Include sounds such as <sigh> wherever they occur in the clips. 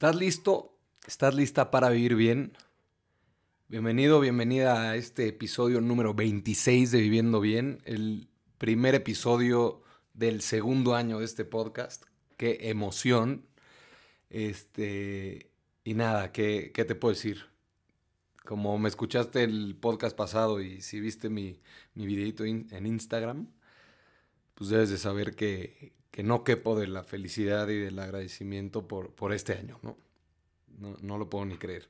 ¿Estás listo? ¿Estás lista para vivir bien? Bienvenido, bienvenida a este episodio número 26 de Viviendo Bien, el primer episodio del segundo año de este podcast. Qué emoción. Este, y nada, ¿qué, qué te puedo decir? Como me escuchaste el podcast pasado y si viste mi, mi videito en Instagram, pues debes de saber que, que no quepo de la felicidad y del agradecimiento por, por este año, ¿no? ¿no? Lo puedo ni creer.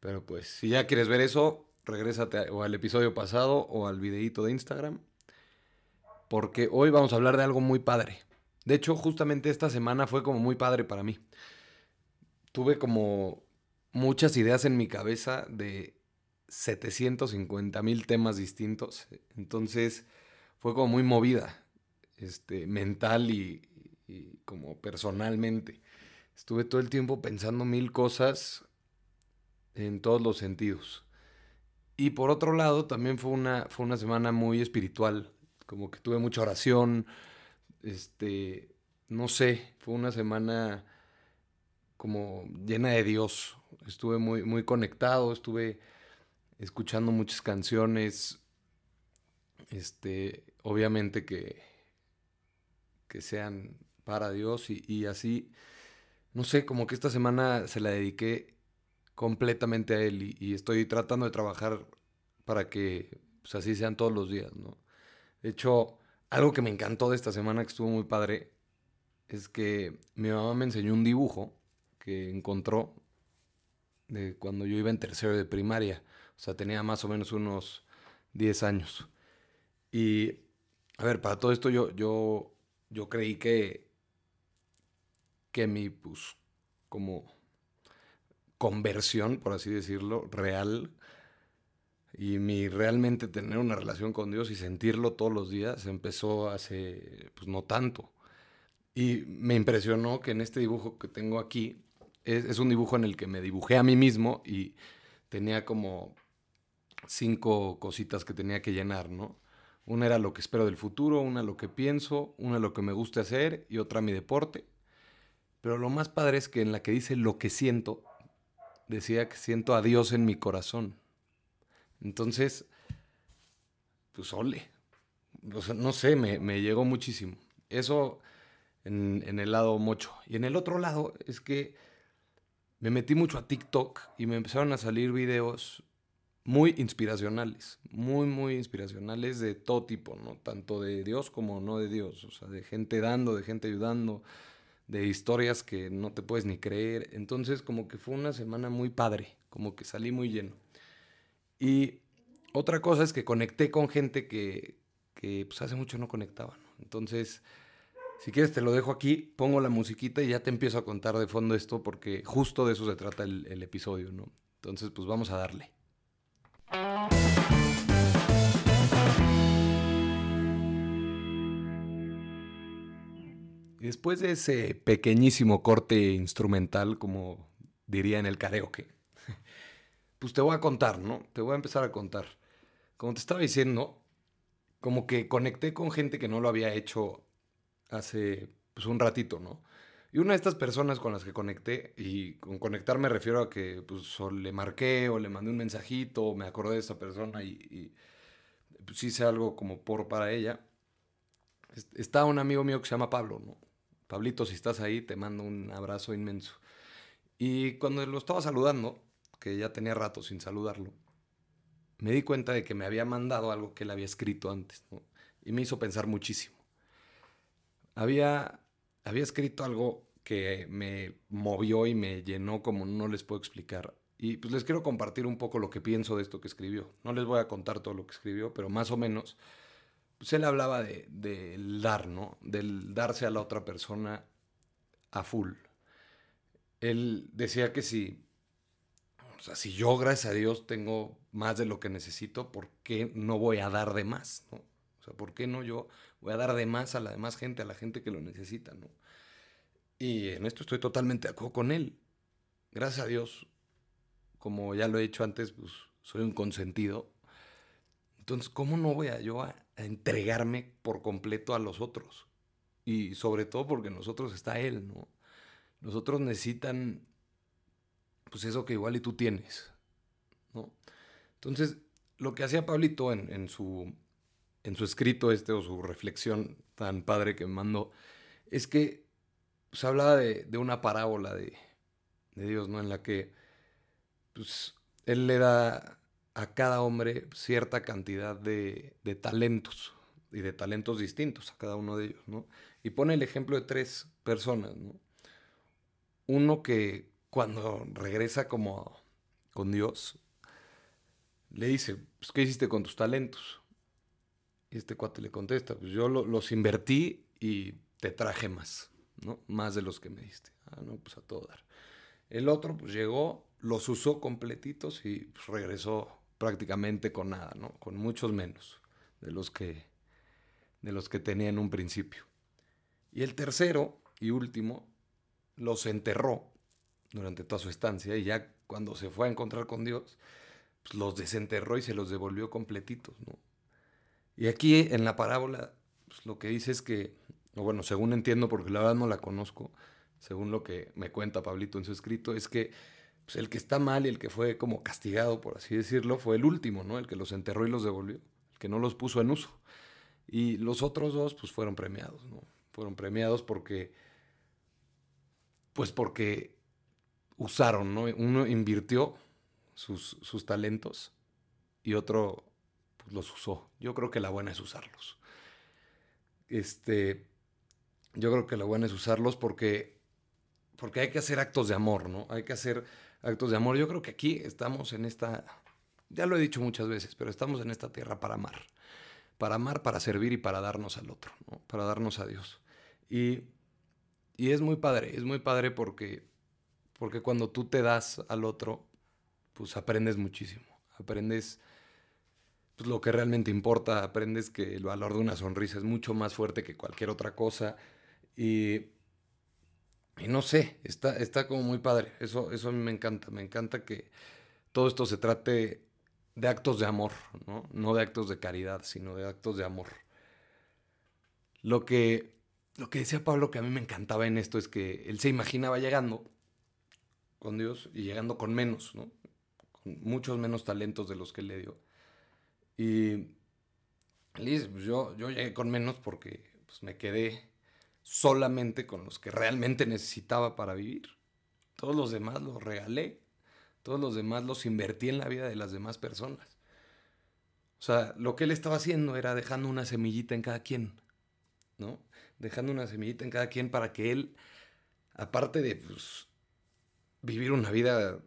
Pero pues, si ya quieres ver eso, regrésate o al episodio pasado o al videíto de Instagram. Porque hoy vamos a hablar de algo muy padre. De hecho, justamente esta semana fue como muy padre para mí. Tuve como muchas ideas en mi cabeza de 750 mil temas distintos. Entonces, fue como muy movida este, mental y, como personalmente. Estuve todo el tiempo pensando mil cosas en todos los sentidos. Y por otro lado, también fue una, fue una semana muy espiritual, como que tuve mucha oración, este, no sé, fue una semana como llena de Dios. Estuve muy, muy conectado, estuve escuchando muchas canciones, este, obviamente que que sean para Dios y, así, no sé, como que esta semana se la dediqué completamente a Él y, estoy tratando de trabajar para que pues, así sean todos los días, ¿no? De hecho, algo que me encantó de esta semana, que estuvo muy padre, es que mi mamá me enseñó un dibujo que encontró de cuando yo iba en tercero de primaria. O sea, tenía más o menos unos 10 años. Y, a ver, para todo esto yo, yo yo creí que, que mi, pues, como conversión, por así decirlo, real, y mi realmente tener una relación con Dios y sentirlo todos los días empezó hace, pues, no tanto. Y me impresionó que en este dibujo que tengo aquí, es, es un dibujo en el que me dibujé a mí mismo y tenía como cinco cositas que tenía que llenar, ¿no? Una era lo que espero del futuro, una lo que pienso, una lo que me gusta hacer y otra mi deporte. Pero lo más padre es que en la que dice lo que siento, decía que siento a Dios en mi corazón. Entonces, pues ole. no sé, me, llegó muchísimo. Eso en, en el lado mocho. Y en el otro lado es que me metí mucho a TikTok y me empezaron a salir videos muy inspiracionales, muy, muy inspiracionales de todo tipo, ¿no? Tanto de Dios como no de Dios, o sea, de gente dando, de gente ayudando, de historias que no te puedes ni creer. Entonces, como que fue una semana muy padre, como que salí muy lleno. Y otra cosa es que conecté con gente que, que pues, hace mucho no conectaba. Entonces, si quieres te lo dejo aquí, pongo la musiquita y ya te empiezo a contar de fondo esto porque justo de eso se trata el, el episodio, ¿no? Entonces, pues vamos a darle. Después de ese pequeñísimo corte instrumental, como diría en el karaoke, <laughs> pues te voy a contar, ¿no? Te voy a empezar a contar. Como te estaba diciendo, como que conecté con gente que no lo había hecho hace pues, un ratito, ¿no? Y una de estas personas con las que conecté, y con conectar me refiero a que pues, le marqué o le mandé un mensajito o me acordé de esa persona y, y pues, hice algo como por para ella. Está un amigo mío que se llama Pablo, ¿no? Pablito, si estás ahí, te mando un abrazo inmenso. Y cuando lo estaba saludando, que ya tenía rato sin saludarlo, me di cuenta de que me había mandado algo que él había escrito antes. Y me hizo pensar muchísimo. Había había escrito algo que me movió y me llenó como no les puedo explicar. Y pues les quiero compartir un poco lo que pienso de esto que escribió. No les voy a contar todo lo que escribió, pero más o menos, pues él hablaba de, del dar, ¿no? Del darse a la otra persona a full. Él decía que si, o sea, si yo, gracias a Dios, tengo más de lo que necesito, ¿por qué no voy a dar de más? ¿no? O sea, ¿por qué no yo voy a dar de más a la demás gente, a la gente que lo necesita, ¿no? Y en esto estoy totalmente de acuerdo con él. Gracias a Dios, como ya lo he dicho antes, pues soy un consentido. Entonces, ¿cómo no voy a yo a, entregarme por completo a los otros? Y sobre todo porque nosotros está Él, ¿no? Nosotros necesitan pues eso que igual y tú tienes, ¿no? Entonces, lo que hacía Pablito en, su, en su escrito este o su reflexión tan padre que me mandó, es que pues, hablaba de, una parábola de, Dios, ¿no? En la que pues, Él le da a cada hombre cierta cantidad de, talentos y de talentos distintos a cada uno de ellos, ¿no? Y pone el ejemplo de tres personas, ¿no? Uno que cuando regresa como con Dios, le dice, pues, ¿qué hiciste con tus talentos? Y este cuate le contesta, pues yo los invertí y te traje más, ¿no? Más de los que me diste. Ah, no, pues a todo dar. El otro, pues llegó, los usó completitos y pues, regresó prácticamente con nada, ¿no? Con muchos menos de los que, de los que tenía en un principio. Y el tercero y último, los enterró durante toda su estancia y ya cuando se fue a encontrar con Dios, pues los desenterró y se los devolvió completitos, ¿no? Y aquí en la parábola, pues lo que dice es que bueno, según entiendo, porque la verdad no la conozco, según lo que me cuenta Pablito en su escrito, es que pues, el que está mal y el que fue como castigado, por así decirlo, fue el último, ¿no? El que los enterró y los devolvió, el que no los puso en uso. Y los otros dos, pues fueron premiados, ¿no? Fueron premiados porque, pues porque usaron, ¿no? Uno invirtió sus, sus talentos y otro pues, los usó. Yo creo que la buena es usarlos. Este, yo creo que lo bueno es usarlos porque, porque hay que hacer actos de amor, ¿no? Hay que hacer actos de amor. Yo creo que aquí estamos en esta, ya lo he dicho muchas veces, pero estamos en esta tierra para amar. Para amar, para servir y para darnos al otro. Para darnos a Dios. Y, y es muy padre, es muy padre porque, porque cuando tú te das al otro, pues aprendes muchísimo. Aprendes pues, lo que realmente importa, aprendes que el valor de una sonrisa es mucho más fuerte que cualquier otra cosa y, y no sé, está, está como muy padre. Eso, eso a mí me encanta. Me encanta que todo esto se trate de actos de amor, ¿no? No de actos de caridad, sino de actos de amor. Lo que, lo que decía Pablo que a mí me encantaba en esto es que él se imaginaba llegando con Dios y llegando con menos, ¿no? Con muchos menos talentos de los que le dio. Y dice, pues yo, yo llegué con menos porque pues, me quedé solamente con los que realmente necesitaba para vivir. Todos los demás los regalé. Todos los demás los invertí en la vida de las demás personas. O sea, lo que él estaba haciendo era dejando una semillita en cada quien, ¿no? Dejando una semillita en cada quien para que él, aparte de pues, vivir una vida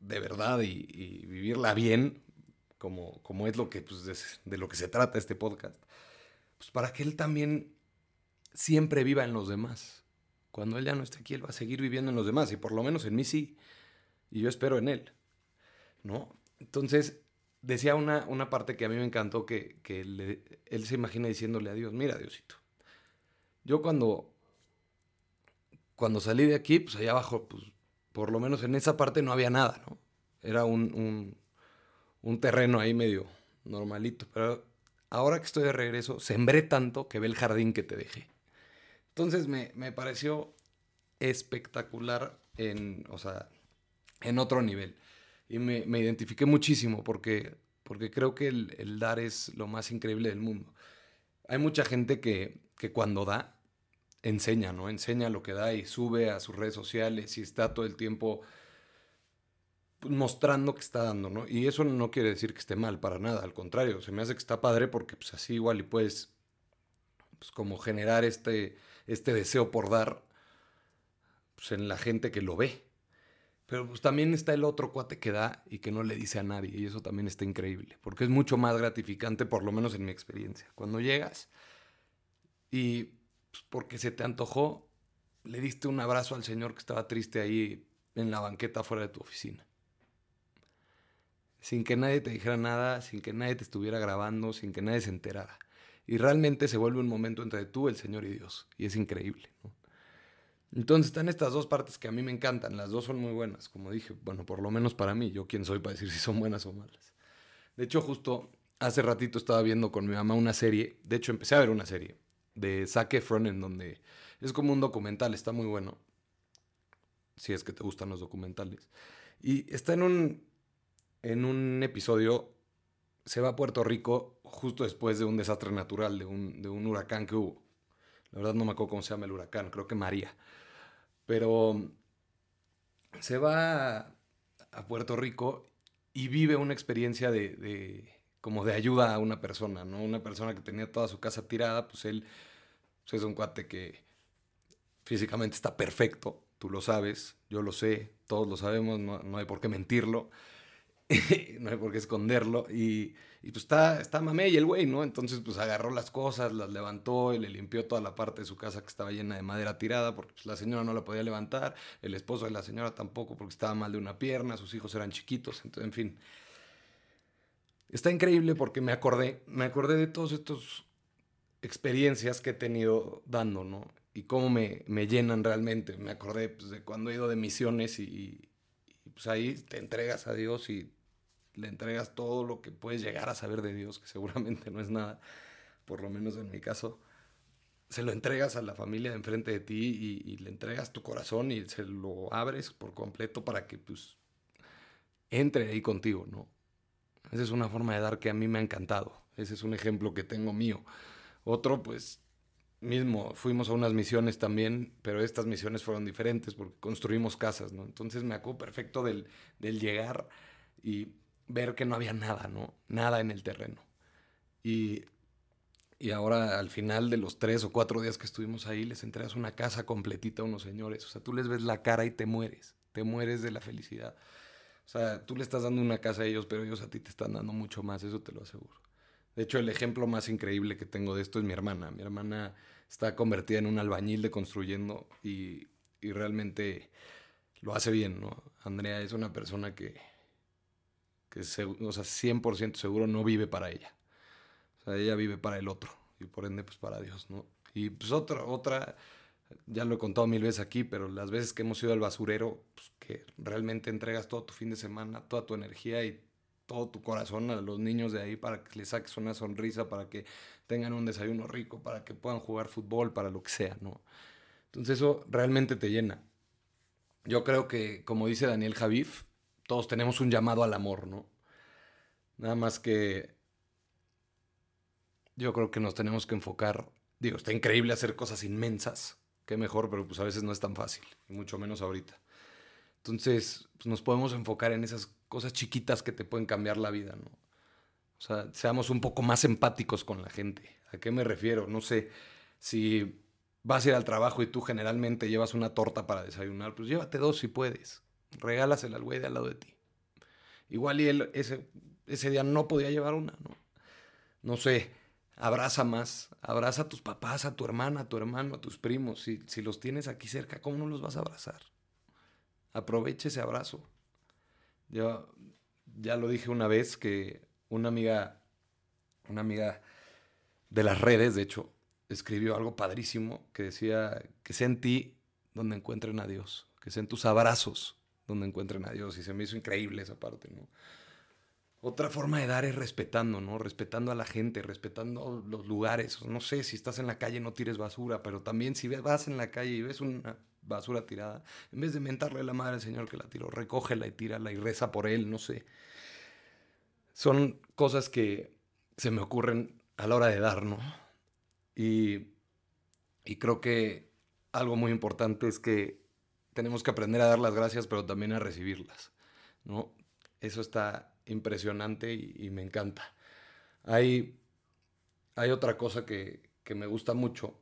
de verdad y, vivirla bien, como, como es lo que, pues, de, de, lo que se trata este podcast, pues para que él también siempre viva en los demás. Cuando él ya no esté aquí, él va a seguir viviendo en los demás, y por lo menos en mí sí. Y yo espero en él. ¿No? Entonces, decía una, una parte que a mí me encantó, que, él se imagina diciéndole a Dios, mira Diosito, yo cuando, cuando salí de aquí, pues allá abajo, pues por lo menos en esa parte no había nada, ¿no? Era un, un, un terreno ahí medio normalito, pero ahora que estoy de regreso, sembré tanto que ve el jardín que te dejé. Entonces me, pareció espectacular en, o sea, en otro nivel. Y me, identifiqué muchísimo porque, porque creo que el, dar es lo más increíble del mundo. Hay mucha gente que, que cuando da, enseña, ¿no? Enseña lo que da y sube a sus redes sociales y está todo el tiempo mostrando que está dando, ¿no? Y eso no quiere decir que esté mal, para nada, al contrario, se me hace que está padre porque pues así igual y puedes pues como generar este, este deseo por dar pues, en la gente que lo ve. Pero pues también está el otro cuate que da y que no le dice a nadie. Y eso también está increíble. Porque es mucho más gratificante, por lo menos en mi experiencia. Cuando llegas y pues, porque se te antojó, le diste un abrazo al señor que estaba triste ahí en la banqueta fuera de tu oficina. Sin que nadie te dijera nada, sin que nadie te estuviera grabando, sin que nadie se enterara. Y realmente se vuelve un momento entre tú, el Señor y Dios. Y es increíble. Entonces están estas dos partes que a mí me encantan. Las dos son muy buenas, como dije. Bueno, por lo menos para mí. Yo quién soy para decir si son buenas o malas. De hecho, justo hace ratito estaba viendo con mi mamá una serie. De hecho, empecé a ver una serie de Zac Efron en donde es como un documental. Está muy bueno. Si es que te gustan los documentales. Y está en un, en un episodio, se va a Puerto Rico justo después de un desastre natural, de un, de un huracán que hubo. La verdad no me acuerdo cómo se llama el huracán, creo que María. Pero se va a Puerto Rico y vive una experiencia de, como de ayuda a una persona, ¿no? Una persona que tenía toda su casa tirada, pues él pues es un cuate que físicamente está perfecto, tú lo sabes, yo lo sé, todos lo sabemos, no, no hay por qué mentirlo. <laughs> no hay por qué esconderlo. Y, y pues está, está mamey el güey, ¿no? Entonces pues agarró las cosas, las levantó y le limpió toda la parte de su casa que estaba llena de madera tirada porque pues, la señora no la podía levantar, el esposo de la señora tampoco porque estaba mal de una pierna, sus hijos eran chiquitos, entonces, en fin. Está increíble porque me acordé, me acordé de todas estas experiencias que he tenido dando, ¿no? Y cómo me, me llenan realmente. Me acordé pues, de cuando he ido de misiones y, y pues ahí te entregas a Dios y le entregas todo lo que puedes llegar a saber de Dios, que seguramente no es nada, por lo menos en mi caso, se lo entregas a la familia de enfrente de ti y, le entregas tu corazón y se lo abres por completo para que pues entre ahí contigo, ¿no? Esa es una forma de dar que a mí me ha encantado. Ese es un ejemplo que tengo mío. Otro, pues, mismo, fuimos a unas misiones también, pero estas misiones fueron diferentes porque construimos casas, ¿no? Entonces me acuerdo perfecto del, del llegar y ver que no había nada, ¿no? Nada en el terreno. Y, y ahora al final de los tres o cuatro días que estuvimos ahí, les entregas una casa completita a unos señores. O sea, tú les ves la cara y te mueres, te mueres de la felicidad. O sea, tú le estás dando una casa a ellos, pero ellos a ti te están dando mucho más, eso te lo aseguro. De hecho, el ejemplo más increíble que tengo de esto es mi hermana. Mi hermana está convertida en un albañil de construyendo y, y realmente lo hace bien, ¿no? Andrea es una persona que, que o sea, 100% seguro no vive para ella. O sea, ella vive para el otro y por ende pues para Dios, ¿no? Y pues otra, otra, ya lo he contado mil veces aquí, pero las veces que hemos ido al basurero, pues que realmente entregas todo tu fin de semana, toda tu energía y todo tu corazón a los niños de ahí para que les saques una sonrisa, para que tengan un desayuno rico, para que puedan jugar fútbol, para lo que sea, ¿no? Entonces eso realmente te llena. Yo creo que, como dice Daniel Javif, todos tenemos un llamado al amor, ¿no? Nada más que yo creo que nos tenemos que enfocar, digo, está increíble hacer cosas inmensas, qué mejor, pero pues a veces no es tan fácil, mucho menos ahorita. Entonces, pues nos podemos enfocar en esas cosas chiquitas que te pueden cambiar la vida, ¿no? O sea, seamos un poco más empáticos con la gente. ¿A qué me refiero? No sé, si vas a ir al trabajo y tú generalmente llevas una torta para desayunar, pues llévate dos si puedes regálasela al güey de al lado de ti. Igual y él ese, ese día no podía llevar una, ¿no? No sé, abraza más, abraza a tus papás, a tu hermana, a tu hermano, a tus primos. Si, si los tienes aquí cerca, ¿cómo no los vas a abrazar? Aproveche ese abrazo. Yo ya lo dije una vez que una amiga, una amiga de las redes, de hecho, escribió algo padrísimo que decía que sea en ti donde encuentren a Dios, que sea en tus abrazos donde encuentren a Dios. Y se me hizo increíble esa parte, ¿no? Otra forma de dar es respetando, ¿no? Respetando a la gente, respetando los lugares. No sé, si estás en la calle no tires basura, pero también si vas en la calle y ves una basura tirada, en vez de mentarle a la madre al Señor que la tiró, recógela y tírala y reza por él, no sé. Son cosas que se me ocurren a la hora de dar, ¿no? Y, y creo que algo muy importante es que tenemos que aprender a dar las gracias, pero también a recibirlas, ¿no? Eso está impresionante y, me encanta. Hay, hay otra cosa que, me gusta mucho,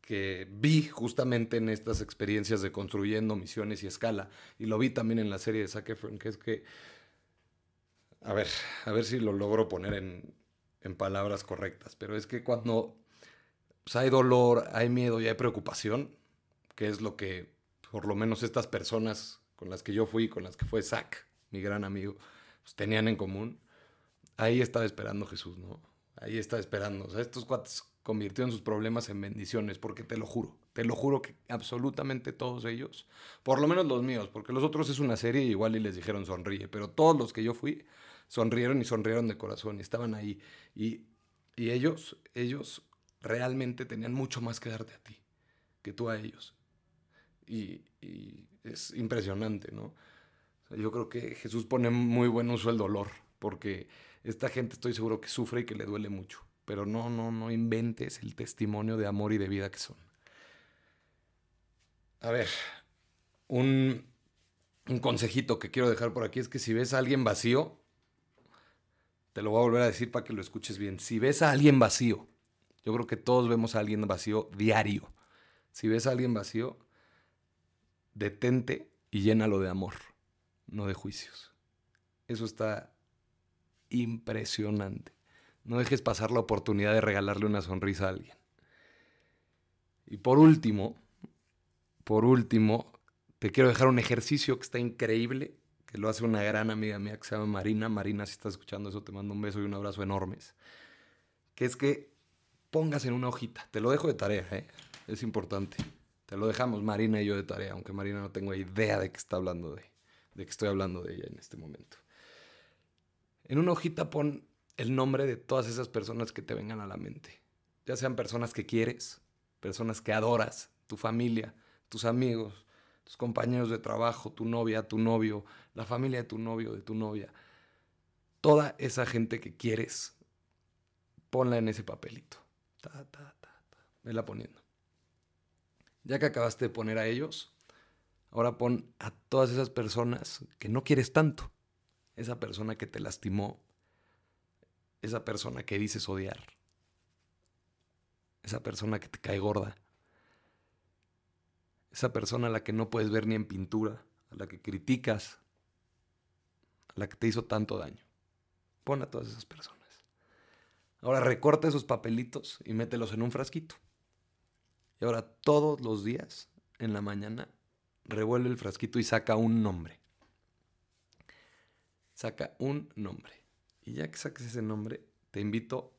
que vi justamente en estas experiencias de construyendo misiones y escala, y lo vi también en la serie de Zac Efron, que es que, a ver, a ver si lo logro poner en, en palabras correctas, pero es que cuando pues, hay dolor, hay miedo y hay preocupación, que es lo que por lo menos estas personas con las que yo fui, con las que fue Zach, mi gran amigo, pues, tenían en común. Ahí estaba esperando Jesús, ¿no? Ahí estaba esperando. O sea, estos cuates convirtieron sus problemas en bendiciones, porque te lo juro, te lo juro que absolutamente todos ellos, por lo menos los míos, porque los otros es una serie igual y les dijeron sonríe, pero todos los que yo fui sonrieron y sonrieron de corazón y estaban ahí. Y, y ellos, ellos realmente tenían mucho más que darte a ti que tú a ellos y, es impresionante, ¿no? yo creo que Jesús pone muy buen uso el dolor, porque esta gente estoy seguro que sufre y que le duele mucho. Pero no, no, no inventes el testimonio de amor y de vida que son. A ver, un, un consejito que quiero dejar por aquí es que si ves a alguien vacío, te lo voy a volver a decir para que lo escuches bien. Si ves a alguien vacío, yo creo que todos vemos a alguien vacío diario. Si ves a alguien vacío, detente y llénalo de amor, no de juicios. Eso está impresionante. No dejes pasar la oportunidad de regalarle una sonrisa a alguien. Y por último, por último, te quiero dejar un ejercicio que está increíble, que lo hace una gran amiga mía que se llama Marina. Marina, si estás escuchando eso, te mando un beso y un abrazo enormes. Que es que pongas en una hojita. Te lo dejo de tarea, ¿eh? es importante. Lo dejamos Marina y yo de tarea, aunque Marina no tengo idea de que está hablando de, de que estoy hablando de ella en este momento. En una hojita pon el nombre de todas esas personas que te vengan a la mente. Ya sean personas que quieres, personas que adoras, tu familia, tus amigos, tus compañeros de trabajo, tu novia, tu novio, la familia de tu novio, de tu novia. Toda esa gente que quieres, ponla en ese papelito. Ta, ta, ta, ta. Vela poniendo. Ya que acabaste de poner a ellos, ahora pon a todas esas personas que no quieres tanto esa persona que te lastimó, esa persona que dices odiar, esa persona que te cae gorda, esa persona a la que no puedes ver ni en pintura, a la que criticas, a la que te hizo tanto daño. Pon a todas esas personas. Ahora recorta esos papelitos y mételos en un frasquito. Y ahora todos los días, en la mañana, revuelve el frasquito y saca un nombre saca un nombre. Y ya que saques ese nombre, te invito,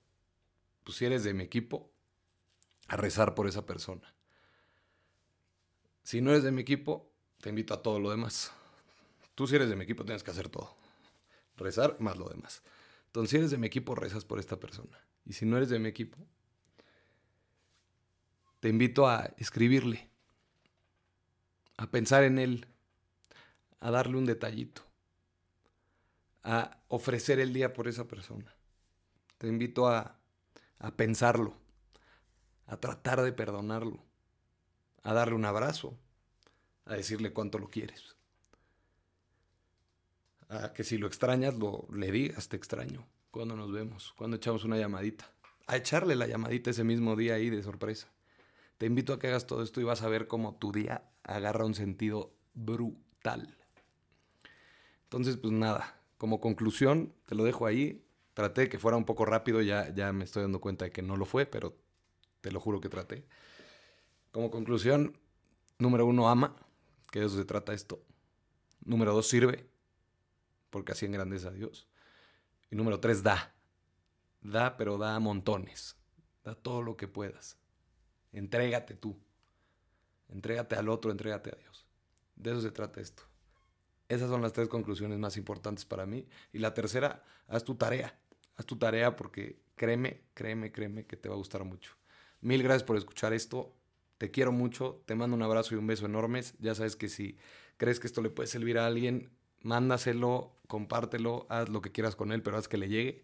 pues si eres de mi equipo, a rezar por esa persona. Si no eres de mi equipo, te invito a todo lo demás. Tú si eres de mi equipo tienes que hacer todo. Rezar más lo demás. Entonces si eres de mi equipo, rezas por esta persona. Y si no eres de mi equipo, te invito a escribirle, a pensar en él, a darle un detallito a ofrecer el día por esa persona. Te invito a, a pensarlo, a tratar de perdonarlo, a darle un abrazo, a decirle cuánto lo quieres. A que si lo extrañas, lo, le digas, te extraño, cuando nos vemos, cuando echamos una llamadita. A echarle la llamadita ese mismo día ahí de sorpresa. Te invito a que hagas todo esto y vas a ver cómo tu día agarra un sentido brutal. Entonces, pues nada, como conclusión, te lo dejo ahí. Traté de que fuera un poco rápido, ya, ya me estoy dando cuenta de que no lo fue, pero te lo juro que traté. Como conclusión, número uno, ama, que de eso se trata esto. Número dos, sirve, porque así engrandece a Dios. Y número tres, da. Da, pero da a montones. Da todo lo que puedas. Entrégate tú. Entrégate al otro, entrégate a Dios. De eso se trata esto. Esas son las tres conclusiones más importantes para mí. Y la tercera, haz tu tarea. Haz tu tarea porque créeme, créeme, créeme que te va a gustar mucho. Mil gracias por escuchar esto. Te quiero mucho. Te mando un abrazo y un beso enormes. Ya sabes que si crees que esto le puede servir a alguien, mándaselo, compártelo, haz lo que quieras con él, pero haz que le llegue.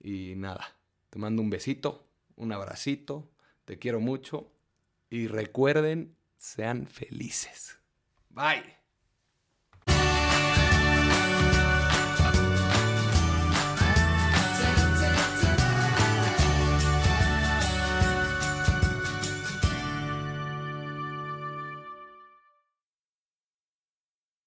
Y nada, te mando un besito, un abracito. Te quiero mucho. Y recuerden, sean felices. Bye.